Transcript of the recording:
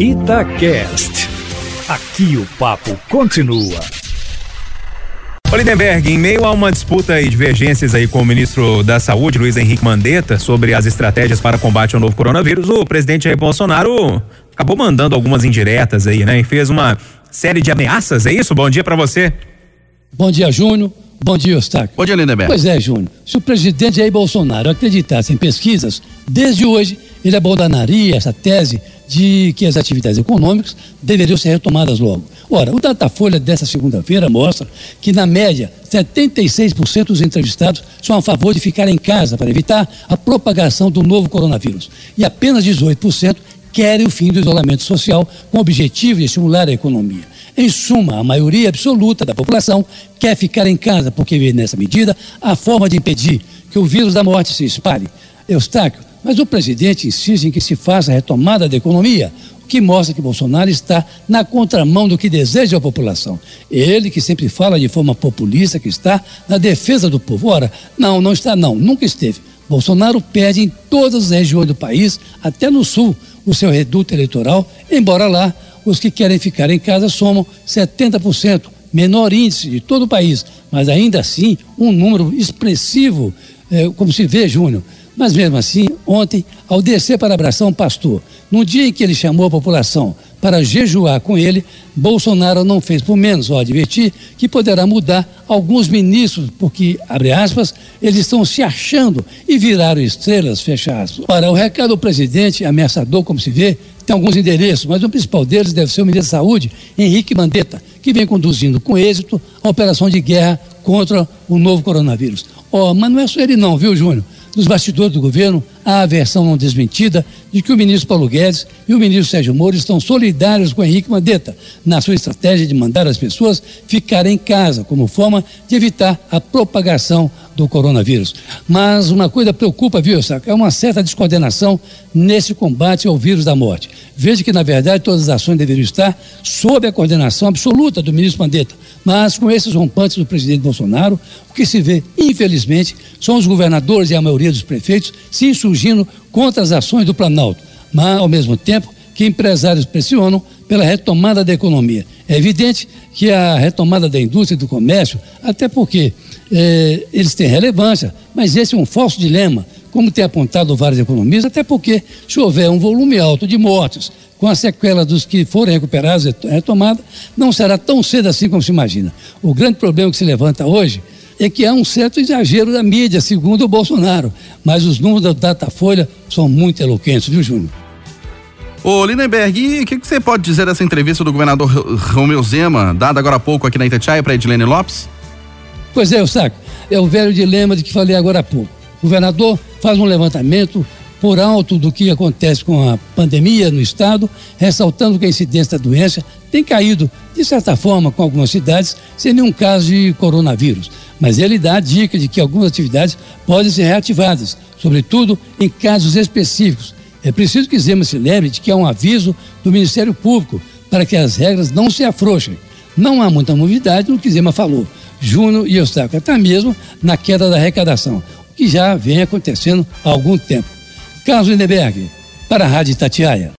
Itacast. Aqui o papo continua. Lindenberg, em meio a uma disputa e divergências aí com o ministro da Saúde, Luiz Henrique Mandetta, sobre as estratégias para combate ao novo coronavírus, o presidente Jair Bolsonaro acabou mandando algumas indiretas aí, né? E fez uma série de ameaças, é isso? Bom dia para você. Bom dia, Júnior. Bom dia, Eustáquio. Bom dia, Lindenberg. Pois é, Júnior. Se o presidente Jair Bolsonaro acreditasse em pesquisas, desde hoje ele abandonaria essa tese de que as atividades econômicas deveriam ser retomadas logo. Ora, o Datafolha dessa segunda-feira mostra que, na média, 76% dos entrevistados são a favor de ficar em casa para evitar a propagação do novo coronavírus. E apenas 18% querem o fim do isolamento social com o objetivo de estimular a economia. Em suma, a maioria absoluta da população quer ficar em casa porque vê nessa medida a forma de impedir que o vírus da morte se espalhe. Eustáquio, mas o presidente insiste em que se faça a retomada da economia, o que mostra que Bolsonaro está na contramão do que deseja a população. Ele que sempre fala de forma populista que está na defesa do povo. Ora, não, não está não, nunca esteve. Bolsonaro perde em todas as regiões do país, até no sul, o seu reduto eleitoral, embora lá os que querem ficar em casa somam 70%, menor índice de todo o país, mas ainda assim um número expressivo, eh, como se vê, Júnior. Mas mesmo assim, ontem, ao descer para abraçar um pastor, no dia em que ele chamou a população para jejuar com ele, Bolsonaro não fez por menos ao advertir que poderá mudar alguns ministros, porque, abre aspas, eles estão se achando e viraram estrelas, fecha aspas. Ora, o recado do presidente, ameaçador como se vê, tem alguns endereços, mas o principal deles deve ser o ministro da Saúde, Henrique Mandetta, que vem conduzindo com êxito a operação de guerra contra o novo coronavírus. Ó, oh, mas não é só ele não, viu, Júnior? Nos bastidores do governo, há a versão não desmentida de que o ministro Paulo Guedes e o ministro Sérgio Moro estão solidários com Henrique Mandetta na sua estratégia de mandar as pessoas ficarem em casa, como forma de evitar a propagação do coronavírus. Mas uma coisa preocupa, viu, Saca? É uma certa descoordenação nesse combate ao vírus da morte. Veja que, na verdade, todas as ações deveriam estar sob a coordenação absoluta do ministro Mandetta. Mas com esses rompantes do presidente Bolsonaro, o que se vê, infelizmente, são os governadores e a maioria dos prefeitos se insurgindo contra as ações do Planalto. Mas, ao mesmo tempo, que empresários pressionam pela retomada da economia. É evidente que a retomada da indústria e do comércio, até porque eh, eles têm relevância, mas esse é um falso dilema, como tem apontado vários economistas, até porque se houver um volume alto de mortes, com a sequela dos que forem recuperados e retomada, não será tão cedo assim como se imagina. O grande problema que se levanta hoje é que há um certo exagero da mídia, segundo o Bolsonaro, mas os números da Datafolha são muito eloquentes, viu, Júnior? Ô Lindenberg, o que, que, você pode dizer dessa entrevista do governador Romeu Zema, dada agora há pouco aqui na Itatiaia para Edilene Lopes? Pois é, o saco. É o velho dilema de que falei agora há pouco. Governador faz um levantamento por alto do que acontece com a pandemia no estado, ressaltando que a incidência da doença tem caído, de certa forma, com algumas cidades, sem nenhum caso de coronavírus. Mas ele dá a dica de que algumas atividades podem ser reativadas, sobretudo em casos específicos, é preciso que Zema se lembre de que há um aviso do Ministério Público para que as regras não se afrouxem. Não há muita novidade no que Zema falou. Júnior e Eustáquio, até mesmo na queda da arrecadação, que já vem acontecendo há algum tempo. Carlos Lindeberg, para a Rádio Tatiaia.